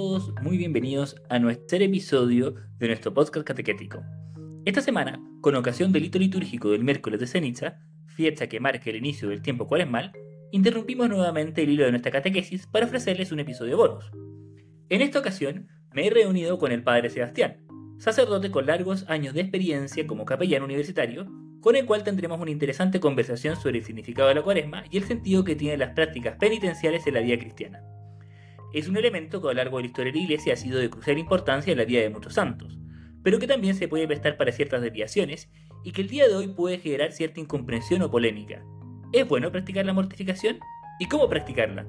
todos muy bienvenidos a nuestro episodio de nuestro podcast catequético. Esta semana, con ocasión del hito litúrgico del miércoles de ceniza, fiesta que marca el inicio del tiempo cuaresmal, interrumpimos nuevamente el hilo de nuestra catequesis para ofrecerles un episodio bonus. En esta ocasión, me he reunido con el padre Sebastián, sacerdote con largos años de experiencia como capellán universitario, con el cual tendremos una interesante conversación sobre el significado de la cuaresma y el sentido que tienen las prácticas penitenciales en la vida cristiana. Es un elemento que a lo largo de la historia de la Iglesia ha sido de crucial importancia en la vida de muchos santos, pero que también se puede prestar para ciertas desviaciones y que el día de hoy puede generar cierta incomprensión o polémica. ¿Es bueno practicar la mortificación? ¿Y cómo practicarla?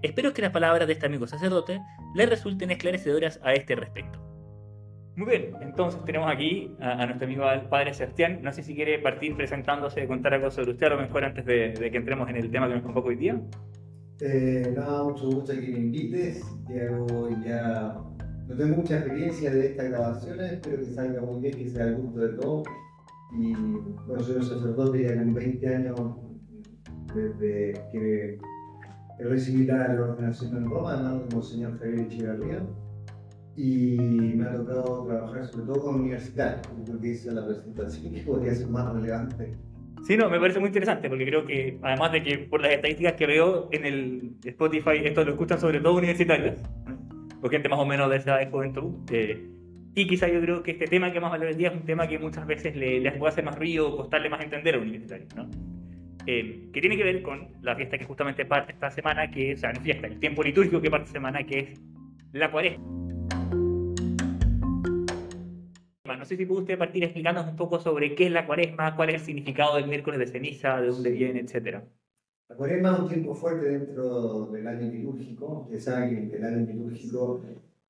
Espero que las palabras de este amigo sacerdote le resulten esclarecedoras a este respecto. Muy bien, entonces tenemos aquí a, nuestro amigo padre Sebastián. No sé si quiere partir presentándose, contar algo sobre usted, a lo mejor antes de, que entremos en el tema que nos convoca hoy día. Eh, nada, mucho gusto que me invites. Hago ya no tengo mucha experiencia de estas grabaciones, espero que salga muy bien, que sea al gusto de todos. Y bueno, soy un sacerdote ya con 20 años desde que recibí la ordenación en Roma, ¿no? como señor Javier Echeverría y me ha tocado trabajar sobre todo con universitarios, porque hice la presentación que podría ser más relevante. Sí, no, me parece muy interesante porque creo que, además de que por las estadísticas que veo en el Spotify, esto lo escuchan sobre todo universitarios, o gente más o menos de esa edad juventud. Eh, y quizá yo creo que este tema que a hablar hoy día es un tema que muchas veces le, les puede hacer más ruido o costarle más entender a un universitario, ¿no? Eh, que tiene que ver con la fiesta que justamente parte esta semana, que o sea, no fiesta, el tiempo litúrgico que parte esta semana, que es la cuaresma. No sé si puede usted partir explicándonos un poco sobre qué es la cuaresma, cuál es el significado del miércoles de ceniza, de dónde viene, etcétera. La cuaresma es un tiempo fuerte dentro del año litúrgico. Usted sabe que el año litúrgico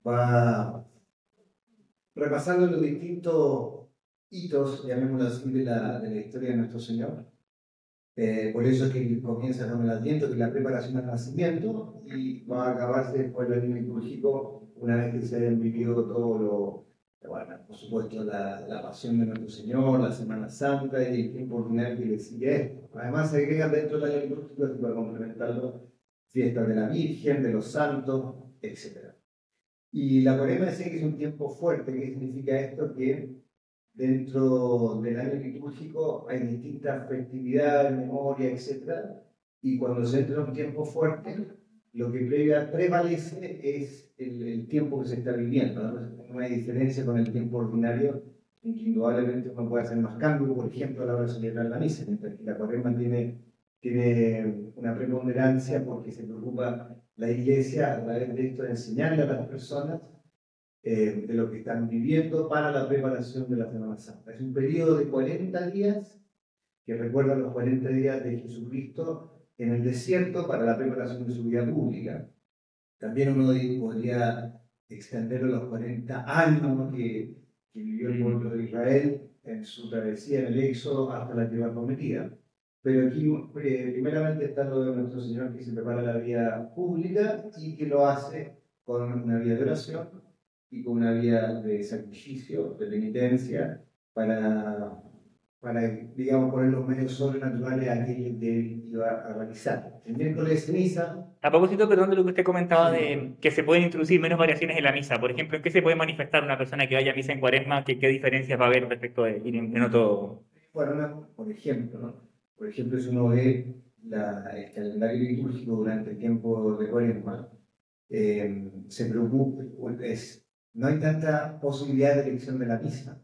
va repasando los distintos hitos, llamémoslo así, de la, de la historia de nuestro Señor. Eh, por eso es que comienza con el Adviento, que es la preparación al nacimiento, y va a acabarse después el año litúrgico una vez que se hayan vivido todo lo bueno, por supuesto, la, la, pasión de nuestro Señor, la Semana Santa y tiempo ordinario que le sigue esto. Además, se agregan dentro del año litúrgico, para complementarlo, fiestas de la Virgen, de los santos, etc. Y la cuaresma decía que es un tiempo fuerte. ¿Qué significa esto? Que dentro del año litúrgico hay distintas festividades, memoria, etc. Y cuando se entra en un tiempo fuerte, lo que prevalece es el, tiempo que se está viviendo. ¿no? hay diferencia con el tiempo ordinario, en que indudablemente uno puede hacer más cambios, por ejemplo, a la hora de celebrar la misa, mientras que la cuaresma tiene, tiene una preponderancia porque se preocupa la iglesia a través de esto de enseñarle a las personas eh, de lo que están viviendo para la preparación de la Semana Santa. Es un periodo de 40 días que recuerda los 40 días de Jesucristo en el desierto para la preparación de su vida pública. También uno podría extenderlo a los 40 años que, que vivió el pueblo de Israel en su travesía en el Éxodo hasta la tierra prometida. Pero aquí, eh, primeramente, está lo de nuestro Señor que se prepara la vida pública y que lo hace con una vida de oración y con una vida de sacrificio, de penitencia, para para, digamos, poner los medios sobrenaturales a que iba a realizar. El miércoles de ceniza... A propósito, perdón, de lo que usted comentaba de que se pueden introducir menos variaciones en la misa. Por ejemplo, ¿en qué se puede manifestar una persona que vaya a misa en cuaresma? ¿Qué, qué diferencias va a haber respecto de ir en, otro...? Bueno, por ejemplo, ¿no? Por ejemplo, si uno ve la, el calendario litúrgico durante el tiempo de cuaresma, eh, se preocupa, es, no hay tanta posibilidad de elección de la misa.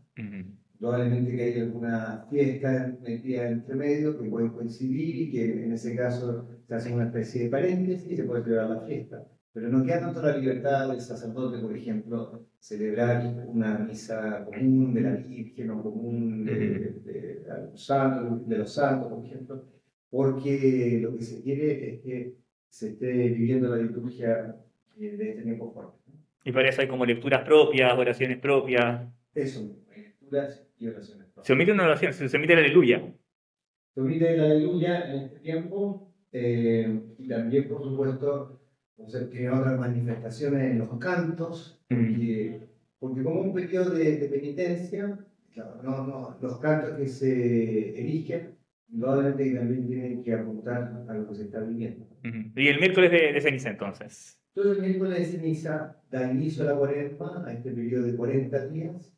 Probablemente que haya alguna fiesta metida entre medio que pueden coincidir y que en ese caso se hace una especie de paréntesis y se puede celebrar la fiesta. Pero no queda tanto la libertad del sacerdote, por ejemplo, celebrar una misa común de la Virgen o común de, de, de los santos, por ejemplo, porque lo que se quiere es que se esté viviendo la liturgia de este tiempo fuerte. Y para eso hay como lecturas propias, oraciones propias. Eso, lecturas y oraciones. Se omite una oración, se omite la aleluya. Se omite la aleluya en este tiempo eh, y también, por supuesto, o sea, tiene otras manifestaciones en los cantos, porque, porque como un periodo de, de penitencia, claro, no, no, los cantos que se eligen, indudablemente también tienen que apuntar a lo que se está viviendo. Y el miércoles de, de ceniza, entonces. Entonces el miércoles de ceniza da inicio a la cuaresma, a este periodo de 40 días,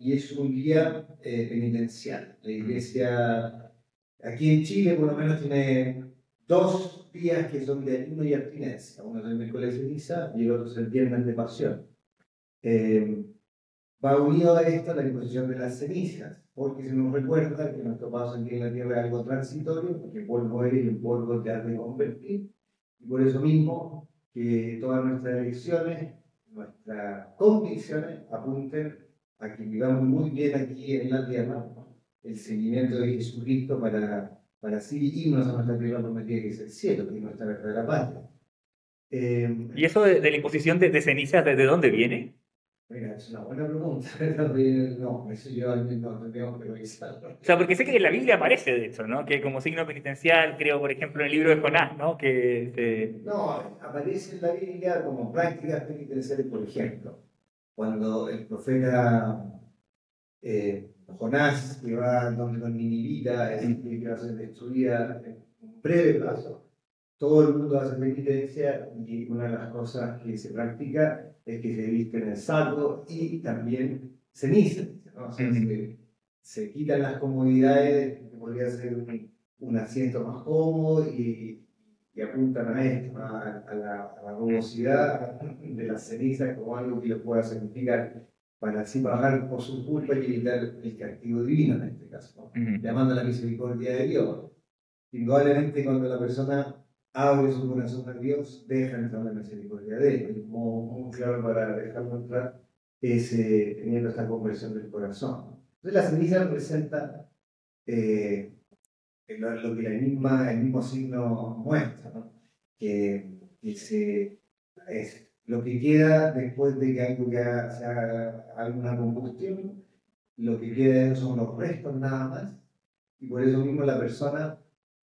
y es un día eh, penitencial. La iglesia, aquí en Chile por lo menos, tiene dos días que son de ayuno y abstinencia. Uno es el miércoles de ceniza y el otro es el viernes de pasión. Eh, va unido a esto la imposición de las cenizas, porque se nos recuerda que nuestro paso aquí en la tierra es algo transitorio, porque polvo eres y el polvo te ha de convertir, y por eso mismo que todas nuestras elecciones, nuestras convicciones apunten a que vivamos muy bien aquí en la tierra el seguimiento de Jesucristo para, para así irnos a nuestra tierra prometida que es el cielo, que es nuestra verdadera patria. Eh, ¿Y eso de, la imposición de, de cenizas, ¿desde dónde viene? Mira, es una buena pregunta. No, eso yo no tendríamos que revisarlo. O sea, porque sé que en la Biblia aparece de hecho, ¿no? Que como signo penitencial, creo, por ejemplo, en el libro de Jonás, ¿no? Que, No, aparece en la Biblia como prácticas penitenciales, por ejemplo. Cuando el profeta eh, Jonás, que va donde los ninivitas, es decir, que va a ser destruida en un breve plazo, todo el mundo hace penitencia y una de las cosas que se practica es que se visten en saco y también ceniza. ¿no? se, quitan las comodidades, que podría ser un, asiento más cómodo y, y apuntan a esto, a, la, a, rugosidad de las cenizas como algo que les pueda significar para así pagar por su culpa y evitar el castigo divino en este caso, llamando a la misericordia de Dios. Indudablemente cuando la persona abre su corazón a Dios, deja entrar la misericordia de Él. Como un claro para dejarlo entrar es eh, teniendo esta conversión del corazón. Entonces la ceniza representa eh, lo, que la misma, el mismo signo muestra, ¿no? que, se, es lo que queda después de que algo que se haga alguna combustión, lo que queda son los restos nada más, y por eso mismo la persona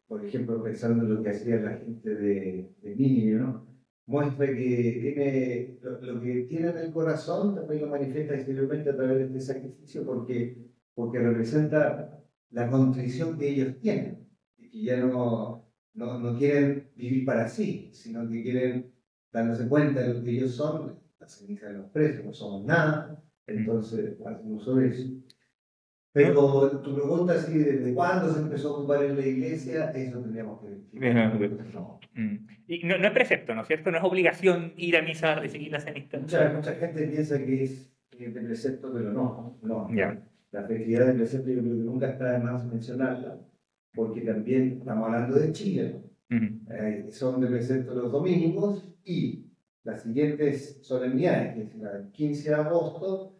por ejemplo, pensando en lo que hacía la gente de, de ¿no? muestra que tiene, lo, que tiene en el corazón también lo manifiesta exteriormente a través de este sacrificio porque, porque representa la contrición que ellos tienen y que ya no, no, no quieren vivir para sí, sino que quieren dándose cuenta de lo que ellos son, la ceniza de los presos, no somos nada, entonces hacen uso de eso. Pero tu pregunta es ¿desde cuándo se empezó a ocupar en la iglesia? Eso tendríamos que ver. No. Mm. Y no, es precepto, ¿no es cierto? No es obligación ir a misa y seguir la cenita. Mucha, mucha gente piensa que es de precepto, pero no. no. La festividad del precepto yo creo que nunca está de más mencionarla, porque también estamos hablando de Chile. Eh, son de precepto los domingos y las siguientes solemnidades, que es el 15 de agosto,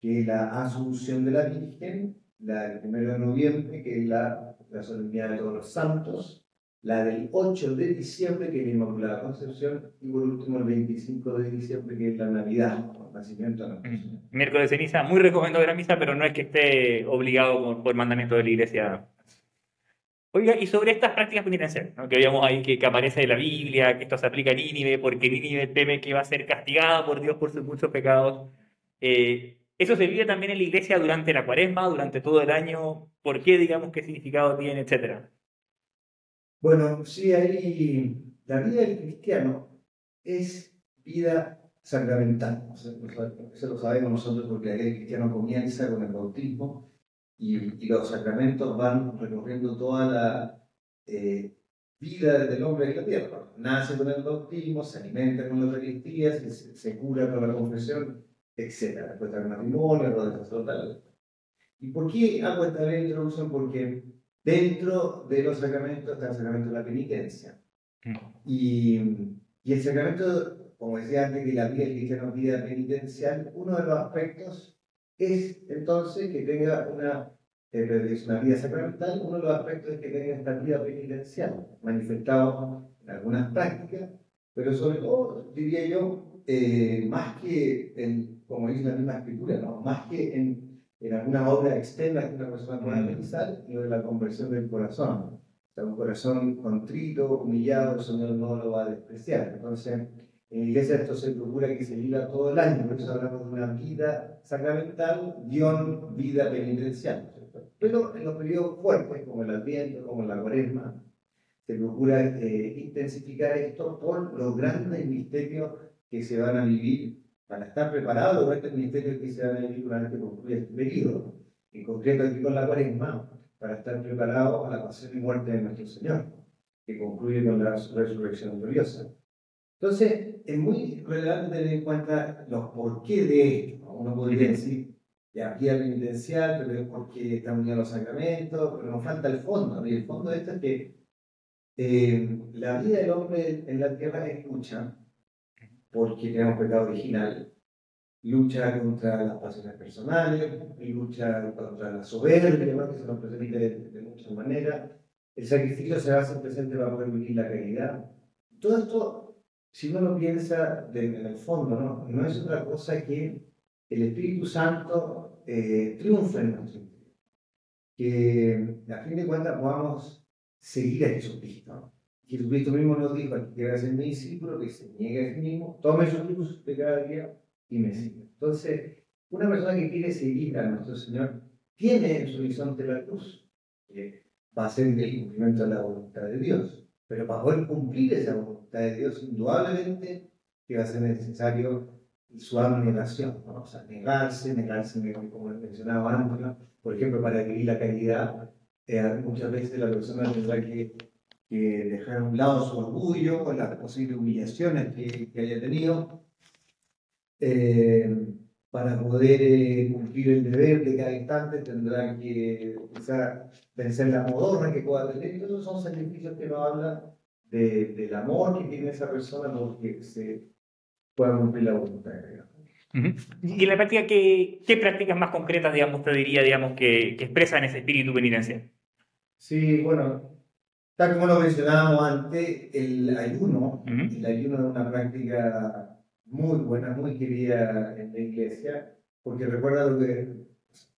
que es la Asunción de la Virgen, la del 1 de noviembre, que es la, la solemnidad de todos los santos, la del 8 de diciembre, que es la Inmaculada Concepción, y por último el 25 de diciembre, que es la Navidad, de la Miércoles de ceniza, muy recomendado la misa, pero no es que esté obligado por, mandamiento de la Iglesia. Oiga, y sobre estas prácticas penitenciales, ¿no? que veíamos ahí que, que, aparece en la Biblia, que esto se aplica a Nínive, porque Nínive teme que va a ser castigada por Dios por sus muchos pecados. Eh, eso se vive también en la iglesia durante la cuaresma, durante todo el año. ¿Por qué, digamos, qué significado tiene, etcétera? Bueno, sí, ahí la vida del cristiano es vida sacramental. Eso lo sabemos nosotros porque el cristiano comienza con el bautismo y, los sacramentos van recorriendo toda la eh, vida del hombre en la tierra. Nace con el bautismo, se alimenta con la Eucaristía, se, se cura con la confesión etcétera. Después está el matrimonio, de sacerdotal. ¿Y por qué hago esta breve introducción? Porque dentro de los sacramentos está el sacramento de la penitencia. Mm. Y, y el sacramento, como decía antes, que la vida cristiana vida penitencial, uno de los aspectos es entonces que tenga una, eh, una vida sacramental, uno de los aspectos es que tenga esta vida penitencial, manifestado en algunas prácticas, pero sobre todo, diría yo, eh, más que en como dice la misma escritura, ¿no? más que en, en alguna obra externa que una persona pueda mm. realizar, sino de la conversión del corazón. O sea, un corazón contrito, humillado, el Señor no lo va a despreciar. Entonces, en la iglesia esto se procura que se viva todo el año, por eso hablamos de una vida sacramental, guion vida penitencial. Pero en los periodos fuertes, como el Adviento, como la Cuaresma, se procura eh, intensificar esto por los grandes misterios que se van a vivir, para estar preparados para este ministerio que se van a vivir concluya este periodo, en concreto aquí con la cuaresma, para estar preparados a la pasión y muerte de nuestro Señor, que concluye con la resurrección gloriosa. Entonces, es muy relevante tener en cuenta los por qué de esto. Uno podría decir, ya hay penitencial, pero es porque están unidos los sacramentos, pero nos falta el fondo. Y el fondo de esto es que eh, la vida del hombre en la tierra es lucha, porque tenemos pecado original, lucha contra las pasiones personales, lucha contra la soberbia, que se nos presenta de, muchas maneras. El sacrificio se hace presente para poder vivir la caridad. Todo esto, si uno lo piensa en el fondo, ¿no? no es otra cosa que el Espíritu Santo eh, en nuestro interior. Que a fin de cuentas podamos seguir a Jesucristo. Jesucristo mismo nos dijo, que quiera ser mi discípulo, que se niegue a sí mismo, tome su cruz de cada día y me siga. Entonces, una persona que quiere seguir a nuestro Señor tiene en su horizonte la cruz, que va a ser el cumplimiento de la voluntad de Dios. Pero para poder cumplir esa voluntad de Dios, indudablemente que va a ser necesario su abnegación, ¿no? o sea, negarse, negarse, como mencionaba antes, por ejemplo, para adquirir la caridad, eh, muchas veces la persona tendrá que, dejar a un lado su orgullo con las posibles humillaciones que, haya tenido, eh, para poder eh, cumplir el deber de cada instante tendrá que quizá vencer la modorra que pueda tener, y esos son sacrificios que nos hablan de, del amor que tiene esa persona porque se pueda cumplir la voluntad de Dios. Y en la práctica, ¿qué, ¿qué, prácticas más concretas, digamos, te diría, digamos, que, que expresan ese espíritu penitencial? Sí, bueno, tal como lo mencionábamos antes, el ayuno, el ayuno es una práctica muy buena, muy querida en la iglesia, porque recuerda lo que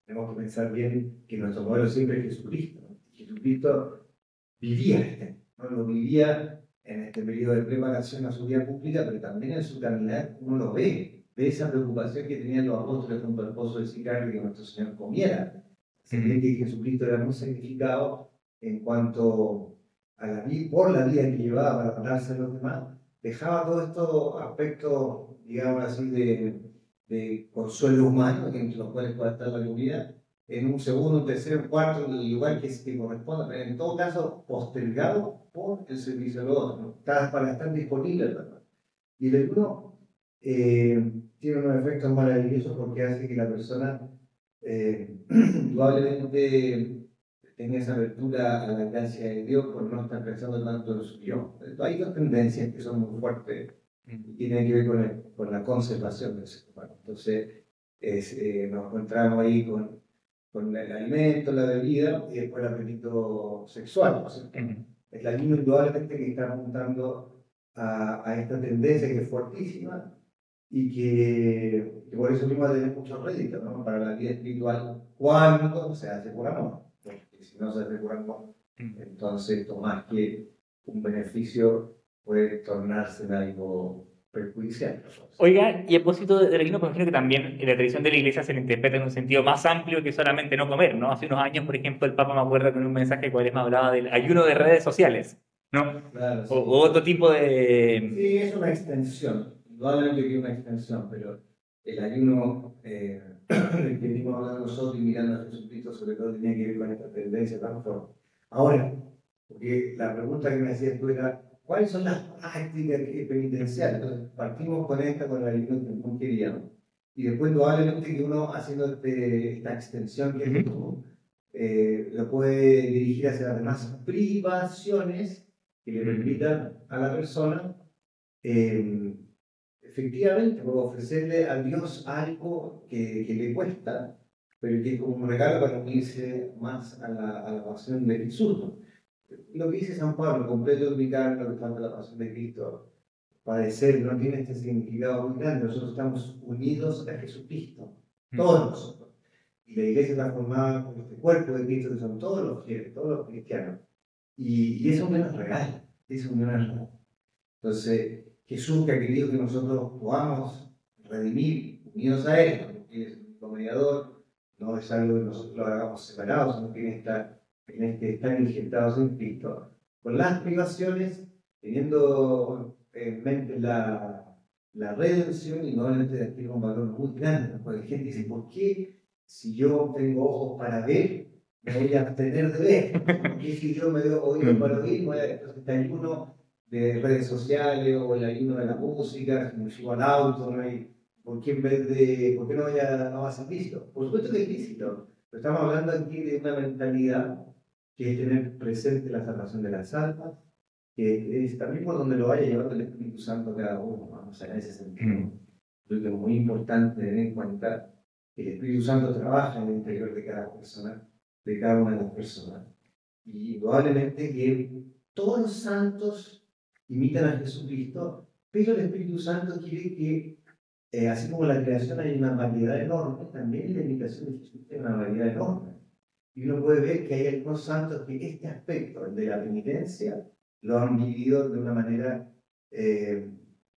tenemos que pensar bien, que nuestro modelo siempre es Jesucristo. Jesucristo vivía este, ¿no? lo vivía en este periodo de preparación a su vida pública, pero también en su caminar uno lo ve, ve esa preocupación que tenían los apóstoles junto al pozo del sicario que nuestro Señor comiera. Se ve que Jesucristo era muy sacrificado en cuanto a la vida, por la vida que llevaba para darse a los demás, dejaba todos estos aspectos, digamos así, de, de consuelo humano, entre los cuales puede estar la comida, en un segundo, un tercer, cuarto, en el lugar que, que corresponda, pero en todo caso postergado por el servicio de otro, para estar disponible. Y el ayuno eh, tiene unos efectos maravillosos porque hace que la persona eh, indudablemente tenga esa apertura a la gracia de Dios por no estar pensando tanto en su yo. Hay dos tendencias que son muy fuertes y tienen que ver con, con la conservación del ser humano. Entonces, eh, nos encontramos ahí con con el alimento, la bebida y después el apetito sexual. Es la misma indudablemente que está apuntando a, a, esta tendencia que es fuertísima y que, por eso mismo tener mucho rédito ¿no? para la vida espiritual cuando se hace por amor. Porque si no se hace por amor, entonces esto más que un beneficio puede tornarse en algo perjudicial. Oiga, y a propósito del ayuno, ejemplo, que también en la tradición de la iglesia se le interpreta en un sentido más amplio que solamente no comer, ¿no? Hace unos años, por ejemplo, el Papa me acuerda con un mensaje que me hablaba del ayuno de redes sociales, ¿no? Claro, o, otro tipo de... Sí, es una extensión, indudablemente que es una extensión, pero el ayuno eh, del que venimos hablando nosotros y mirando a Jesucristo, sobre todo tenía que ver con esta tendencia tan fuerte. Ahora, porque la pregunta que me hacías tú era, ¿Cuáles son las prácticas penitenciales? Entonces, partimos con esta, con la ayuno que no queríamos. Y después, probablemente que uno haciendo este, esta extensión que eh, lo puede dirigir hacia las demás privaciones que le permitan a la persona eh, efectivamente ofrecerle a Dios algo que, que, le cuesta, pero que es como un regalo para unirse más a la, a la pasión de Jesús lo que dice San Pablo, completo mi carne, lo que falta la pasión de Cristo, padecer no tiene este significado muy grande. Nosotros estamos unidos a Jesucristo, mm. todos nosotros. Y la iglesia está formada por este cuerpo de Cristo, que son todos los fieles, todos los cristianos. Y, y eso es real, eso es real. Entonces, Jesús que ha querido que nosotros podamos redimir, unidos a Él, porque es un mediador, no es algo que nosotros lo hagamos separados, sino que en esta que están injertados en Cristo, con las privaciones, teniendo en mente la, la redención indudablemente adquiere un valor muy grande, porque la gente dice, ¿por qué si yo tengo ojos para ver, me voy a abstener de ver? ¿Por qué si yo me doy oído para oír, entonces está ayuno de redes sociales o el ayuno de la música, si me subo al auto, no ¿por qué en vez de, por qué no, voy a, no va a? Por supuesto que es lícito, pero estamos hablando aquí de una mentalidad que es tener presente la salvación de las almas, que es también por donde lo vaya llevando el Espíritu Santo cada uno, vamos en ese sentido. Creo que es muy importante tener en cuenta que el Espíritu Santo trabaja en el interior de cada persona, de cada una de las personas. Y indudablemente que todos los santos imitan a Jesucristo, pero el Espíritu Santo quiere que, eh, así como la creación hay una variedad enorme, también la imitación de Jesucristo hay una variedad enorme. Y uno puede ver que hay algunos santos que este aspecto, de la penitencia, lo han vivido de una manera eh,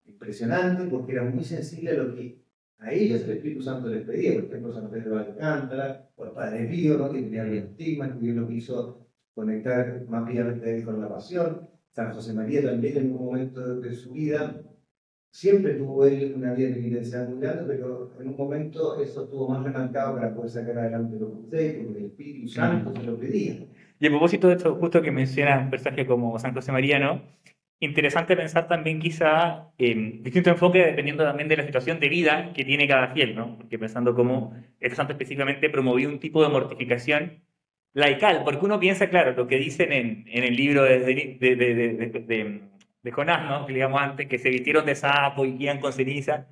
impresionante porque era muy sensible a lo que a ellos el Espíritu Santo les pedía. Por ejemplo, San Pedro de Alcántara o el Padre Pío, ¿no? que tenía el estigma, que lo quiso conectar más vivamente con la pasión. San José María también en un momento de su vida Siempre tuvo él una vida de penitencia muy grande, pero en un momento eso estuvo más remarcado para poder sacar adelante los consejos, porque el Espíritu Santo se lo pedía. Y a propósito de esto, justo que menciona un personaje como San José María, ¿no? Interesante pensar también quizá en distinto enfoque dependiendo también de la situación de vida que tiene cada fiel, ¿no? Porque pensando cómo este santo específicamente promovió un tipo de mortificación laical, porque uno piensa, claro, lo que dicen en, en el libro de, de, de de Jonás, ¿no? Que digamos antes, que se vistieron de sapo y guían con ceniza.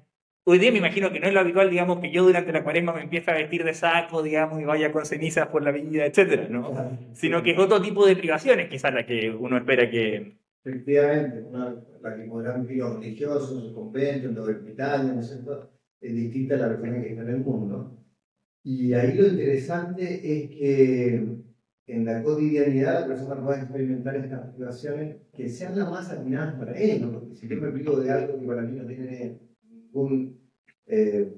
Hoy día me imagino que no es lo habitual, digamos, que yo durante la cuaresma me empiece a vestir de saco, digamos, y vaya con cenizas por la vida, etcétera, ¿no? Sino que es otro tipo de privaciones, quizás la que uno espera que... Efectivamente, una, la que podrán vivir los religiosos, los conventos, los ermitaños, ¿no es cierto? Es distinta a la persona que está en el mundo. Y ahí lo interesante es que en la cotidianidad la persona pueda experimentar estas situaciones que sean las más admiradas para él, ¿no? porque si yo me privo de algo que para mí no tiene ningún eh,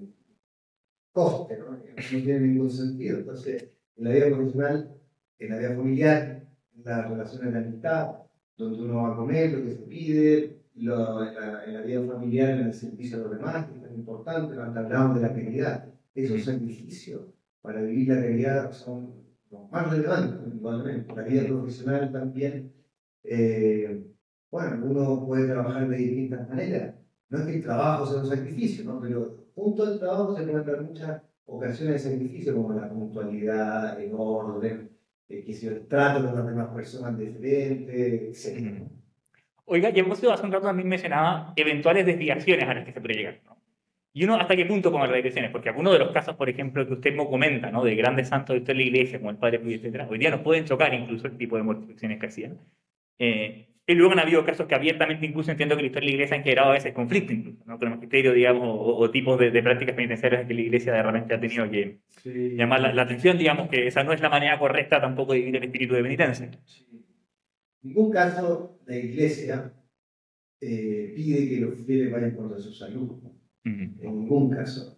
coste, ¿no? no tiene ningún sentido. Entonces, en la vida profesional, en la vida familiar, en las relaciones de amistad, donde uno va a comer, lo que se pide, lo, en, la, en, la, vida familiar, en el servicio a los demás, que es tan importante, cuando hablamos de la caridad, esos sacrificios para vivir la caridad son más relevante, indudablemente. La vida profesional también, eh, bueno, uno puede trabajar de distintas maneras. No es que el trabajo sea un sacrificio, ¿no? pero junto al trabajo se pueden dar muchas ocasiones de sacrificio, como la puntualidad, el orden, eh, que si el trato con las demás personas diferentes, etc. Oiga, ya hemos hace un rato también mencionaba eventuales desviaciones a las que se puede llegar. Y uno, ¿hasta qué punto con las regresiones? Porque algunos de los casos, por ejemplo, que usted me comenta, ¿no? De grandes santos de la iglesia, como el Padre Pío, etc., hoy día nos pueden chocar incluso el tipo de mortificaciones que hacían. Eh, y luego han habido casos que abiertamente incluso entiendo que la historia de la iglesia han generado a veces conflicto incluso, ¿no? Con el magisterio, digamos, o, tipos de, prácticas penitenciarias que la iglesia realmente ha tenido que llamar la, atención, digamos, que esa no es la manera correcta tampoco de vivir el espíritu de penitencia. En ningún caso la iglesia eh, pide que los fieles vayan contra su salud en ningún caso.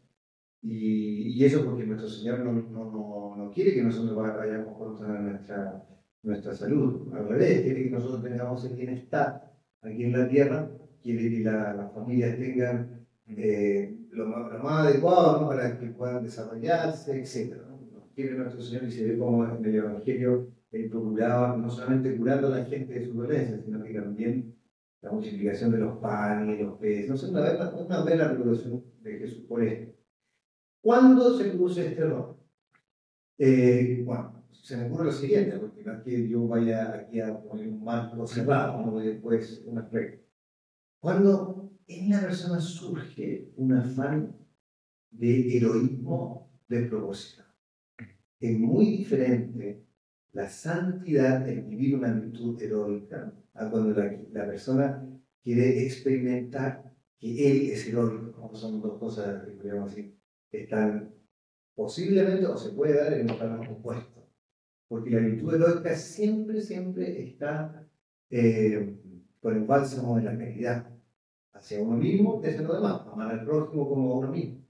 Y, y, eso porque nuestro Señor no, no, no, quiere que nosotros vayamos contra nuestra, nuestra salud. Al revés, quiere que nosotros tengamos el bienestar aquí en la tierra, quiere que la, las familias tengan eh, lo, más, lo, más, adecuado para que puedan desarrollarse, etc. ¿no? Quiere nuestro Señor y se ve como en el Evangelio él procuraba no solamente curando a la gente de su dolencia, sino que también la multiplicación de los panes los peces. No sé, una, una buena revolución de Jesús por esto. ¿Cuándo se produce este error? Eh, bueno, se me ocurre lo siguiente, porque no es que yo vaya aquí a poner un marco cerrado, ¿no? después una regla. Cuando en la persona surge un afán de heroísmo propósito, es muy diferente la santidad de vivir una virtud heroica a cuando la, persona quiere experimentar que él es heroico. Son dos cosas, digamos así, están posiblemente o se puede dar en un plano opuesto. Porque la virtud heroica siempre, siempre está eh, con el bálsamo de la caridad hacia uno mismo, desde lo demás, amar al prójimo como a uno mismo.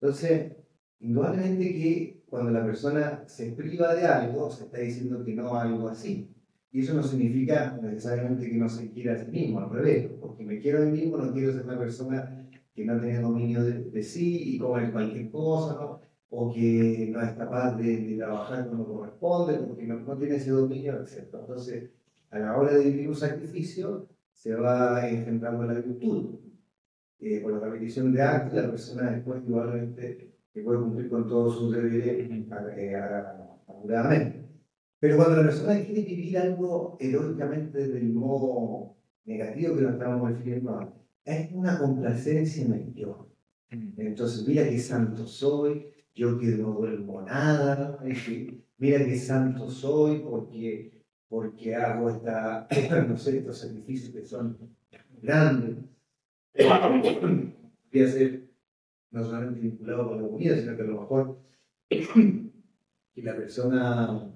Entonces, indudablemente que cuando la persona se priva de algo, se está diciendo que no algo así. Y eso no significa necesariamente que no se quiera a sí mismo, al revés, porque me quiero a mí mismo, no quiero ser una persona que no tiene dominio de, sí y come cualquier cosa, ¿no? o que no es capaz de, trabajar como corresponde, porque no, no, tiene ese dominio, etc. Entonces, a la hora de vivir un sacrificio, se va engendrando la virtud. Eh, por la repetición de actos, la persona después igualmente que puede cumplir con todos sus deberes eh, apuradamente. Pero cuando la persona quiere vivir algo heroicamente del modo negativo que lo estamos refiriendo, es una complacencia en el yo. Entonces, mira qué santo soy, yo que no duermo nada, mira qué santo soy porque, porque hago esta, no sé, estos sacrificios que son grandes. Voy a ser no solamente vinculado con la comida, sino que a lo mejor que la persona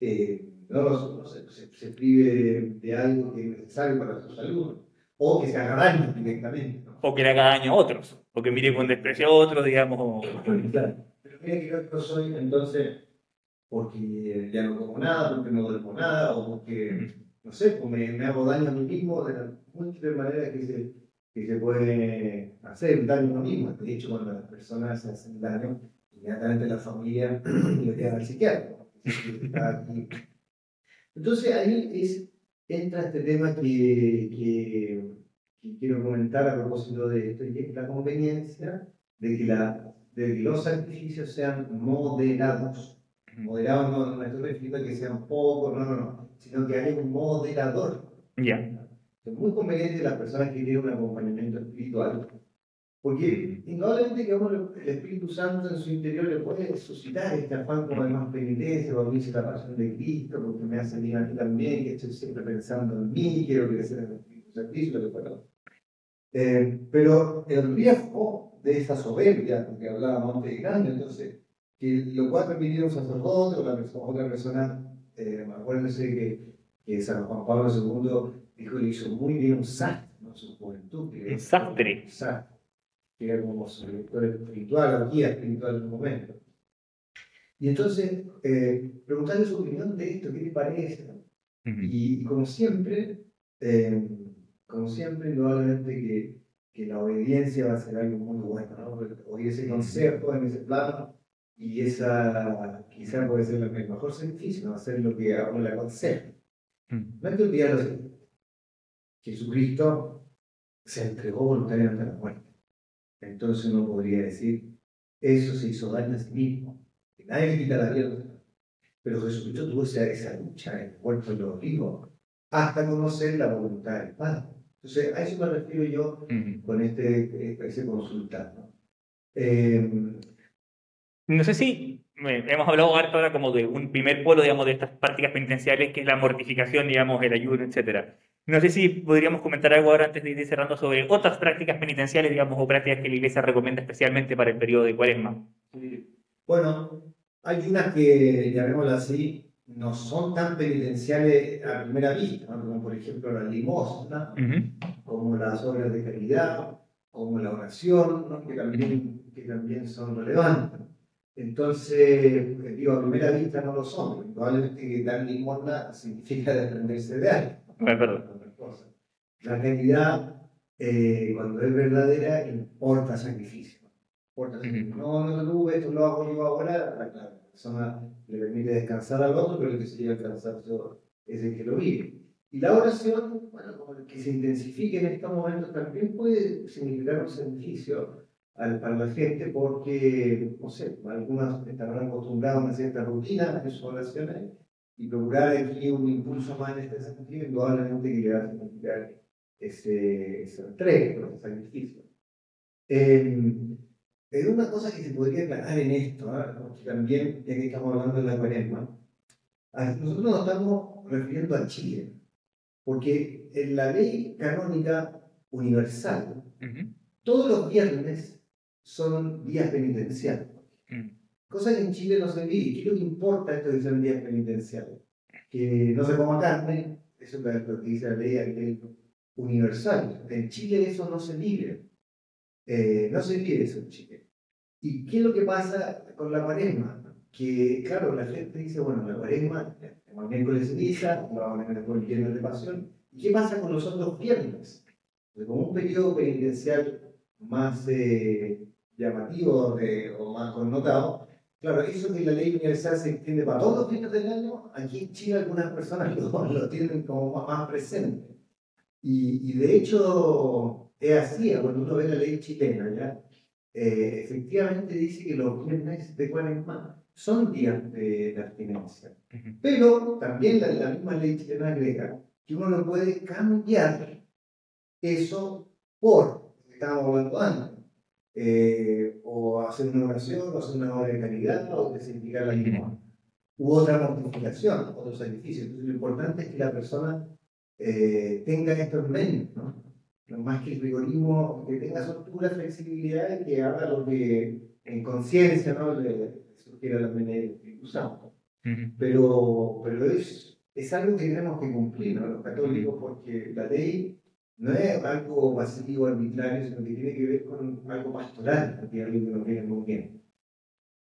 eh, no, se, se, prive de, algo que es necesario para su salud, o que se haga daño directamente. O que le haga daño a otros, o que mire con desprecio a otros, digamos. Claro. Pero mira que yo no soy, entonces, porque ya no como nada, porque no duermo nada, o porque, no sé, pues me, me hago daño a mí mismo de las múltiples maneras que se que se puede hacer daño a uno mismo. De hecho, cuando las personas se hacen daño, inmediatamente la familia lo lleva al psiquiatra. Entonces ahí es, entra este tema que, que, quiero comentar a propósito de esto, y es la conveniencia de que, la, de que los sacrificios sean moderados. Moderados no, no estoy refiriendo a que sean pocos, no, no, no, sino que haya un moderador. Ya. Es muy conveniente las personas que tienen un acompañamiento espiritual, porque indudablemente que el Espíritu Santo en su interior le puede suscitar este afán como de más penitencia, por mí la pasión de Cristo, porque me hace bien a mí también, que estoy siempre pensando en mí, quiero crecer en el Espíritu Santo, lo que fuera. Eh, pero el riesgo de esa soberbia, que hablábamos antes de grande, entonces, que lo pueda permitir un sacerdote o la persona, otra persona, eh, acuérdense que, que San Juan Pablo II dijo que hizo muy bien un sastre en su juventud. un sastre. Que era como su director espiritual, o guía espiritual en un momento. Y entonces, eh, preguntarle su opinión de esto, ¿qué le parece? y, como siempre, eh, como siempre, indudablemente que, que, la obediencia va a ser algo muy bueno, ¿no? Oír ese consejo en ese plano y esa quizá puede ser el mejor sacrificio, ¿no? hacer lo que uno le aconseja. No hay que olvidar Jesucristo se entregó voluntariamente a la muerte. Entonces uno podría decir, eso se hizo daño a sí mismo. Que nadie le quita la vida. Pero Jesucristo tuvo esa, esa lucha en el cuerpo de los vivos hasta conocer la voluntad del Padre. Entonces, a eso me refiero yo con este, este. Eh, no sé si hemos hablado ahora como de un primer polo, digamos, de estas prácticas penitenciales, que es la mortificación, digamos, el ayuno, etcétera. No sé si podríamos comentar algo ahora antes de ir cerrando sobre otras prácticas penitenciales, digamos, o prácticas que la Iglesia recomienda especialmente para el periodo de cuaresma. Bueno, hay unas que, llamémoslas así, no son tan penitenciales a primera vista, como por ejemplo la limosna, como las obras de caridad, como la oración, que, también, que también son relevantes. Entonces, digo, a primera vista no lo son. Probablemente que dar limosna significa desprenderse de algo. La realidad, eh, cuando es verdadera, importa sacrificio. Importa sacrificio. No, no, no, esto lo hago yo ahora. La persona le permite descansar al otro, pero el que se llega a cansar es el que lo vive. Y la oración, bueno, como que se intensifique en estos momentos, también puede significar un sacrificio para la gente porque, no sé, algunas estarán acostumbrados a una cierta rutina en sus oraciones y procurar aquí un impulso más en este sentido, indudablemente que le va a significar ese, ese entrega, ese sacrificio. Eh, pero una cosa que se podría aclarar en esto, ¿eh? porque también, ya que estamos hablando de la cuaresma, nosotros nos estamos refiriendo a Chile, porque en la ley canónica universal, todos los viernes son días penitenciales. Mm. Cosa que en Chile no se vive. ¿Qué es lo que importa esto de ser días penitenciales? Que no se coma carne, eso es lo que dice la ley a universal. En Chile eso no se vive. Eh, no se vive eso en Chile. ¿Y qué es lo que pasa con la cuaresma? Que, claro, la gente dice, bueno, la cuaresma, el miércoles de ceniza, vamos a después el viernes de pasión. ¿Y qué pasa con los otros viernes? Pues como un periodo penitencial más eh, llamativos o más connotados, claro, eso que la ley universal se extiende para todos los fines del año, aquí en Chile algunas personas lo, tienen como más, presente. Y, y, de hecho es así, cuando uno ve la ley chilena, ¿ya? Eh, efectivamente dice que los viernes de cuaresma son días de, abstinencia. Pero también la, la, misma ley chilena agrega que uno no puede cambiar eso por, estábamos hablando antes, eh, o hacer una oración, o hacer una obra de caridad, o desindicar la limón, u otra mortificación, otro sacrificio. Entonces lo importante es que la persona eh, tenga estos medios, ¿no? más que el rigorismo, que tenga soltura, flexibilidad y que haga lo que en conciencia ¿no? le sugiera la que usamos. Pero, pero es, es algo que tenemos que cumplir ¿no? los católicos porque la ley no es algo pasivo, arbitrario, sino que tiene que ver con algo pastoral, porque es algo que nos viene muy bien.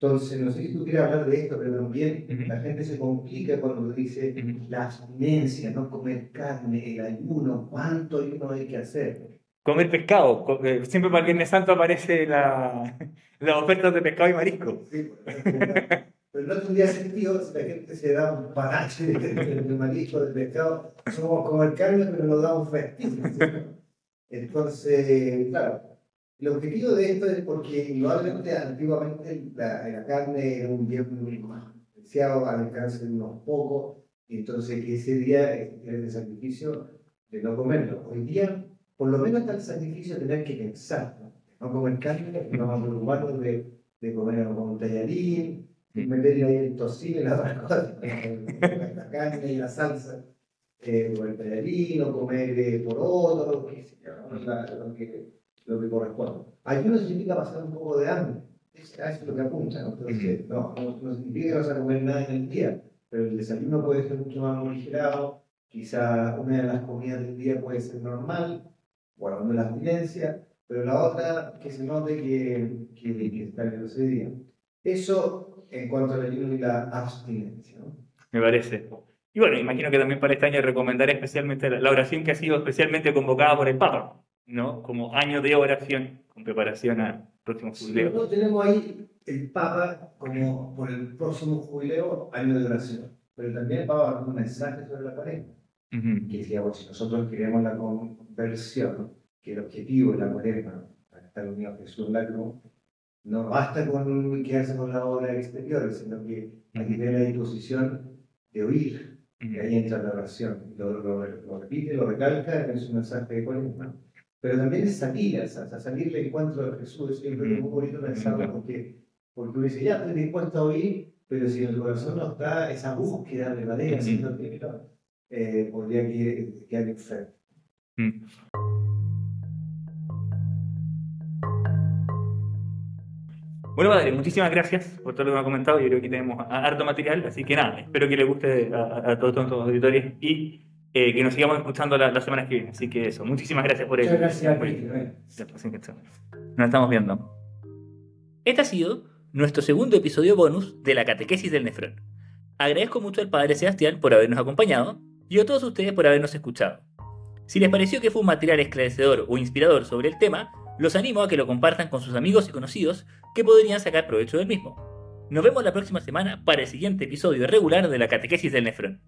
Entonces, no sé si tú quieres hablar de esto, pero también la gente se complica cuando dice la abstinencia, no comer carne, el ayuno, cuánto ayuno hay que hacer. Comer pescado, eh, siempre para el Viernes Santo aparece la, la oferta de pescado y marisco. Sí, pero no tendría sentido si la gente se da un parache de, marisco, de pescado. Somos comer carne, pero nos damos festivo. Entonces, claro, el objetivo de esto es porque indudablemente antiguamente la, la carne era un bien más apreciado al alcance de unos pocos, y entonces que ese día es el sacrificio de no comerlo. Hoy día, por lo menos está el sacrificio de tener que pensar, no, no comer carne, no vamos a preocuparnos de, de comer un tallarín, meterle ahí el tocino y las otras cosas, la carne y la salsa, eh, o el tallarín, o comer eh, por otro, qué sé yo, lo que lo que corresponde. Ayuno significa pasar un poco de hambre. Eso es lo que apunta. ¿no? Entonces, no, no, significa que vas a comer nada en el día, pero el desayuno puede ser mucho más morigerado. Quizá una de las comidas del día puede ser normal, guardando la abstinencia, pero la otra que se note que, que, que está en ese día. Eso en cuanto al ayuno y la abstinencia. ¿no? Me parece. Y bueno, imagino que también para este año recomendaré especialmente la oración que ha sido especialmente convocada por el Papa. ¿no? Como año de oración con preparación al próximo jubileo. nosotros tenemos ahí el Papa como por el próximo jubileo, año de oración, pero también el Papa un mensaje sobre la cuaresma, que decía, bueno, si nosotros queremos la conversión, que el objetivo de la cuaresma, para estar unidos a Jesús en la cruz, no basta con quedarse con la obra exterior, sino que hay que tener la disposición de oír, y ahí entra la oración. Lo, lo, repite, lo recalca en su mensaje de cuaresma. Pero también es salir, o sea, salir del encuentro de Jesús, es muy bonito pensarlo porque, porque uno dice, ya estoy dispuesto a oír, pero si en el corazón no está esa búsqueda de madera, sino que eh, podría quedar enfermo. Bueno, padre, muchísimas gracias por todo lo que me ha comentado. Yo creo que tenemos harto material, así que nada, espero que le guste a, a todos los auditores y eh, que nos sigamos escuchando las la semanas que vienen. Así que eso, muchísimas gracias por Muchas gracias. Nos estamos viendo. Este ha sido nuestro segundo episodio bonus de la catequesis del nefrón. Agradezco mucho al Padre Sebastián por habernos acompañado y a todos ustedes por habernos escuchado. Si les pareció que fue un material esclarecedor o inspirador sobre el tema, los animo a que lo compartan con sus amigos y conocidos que podrían sacar provecho del mismo. Nos vemos la próxima semana para el siguiente episodio regular de la catequesis del nefrón.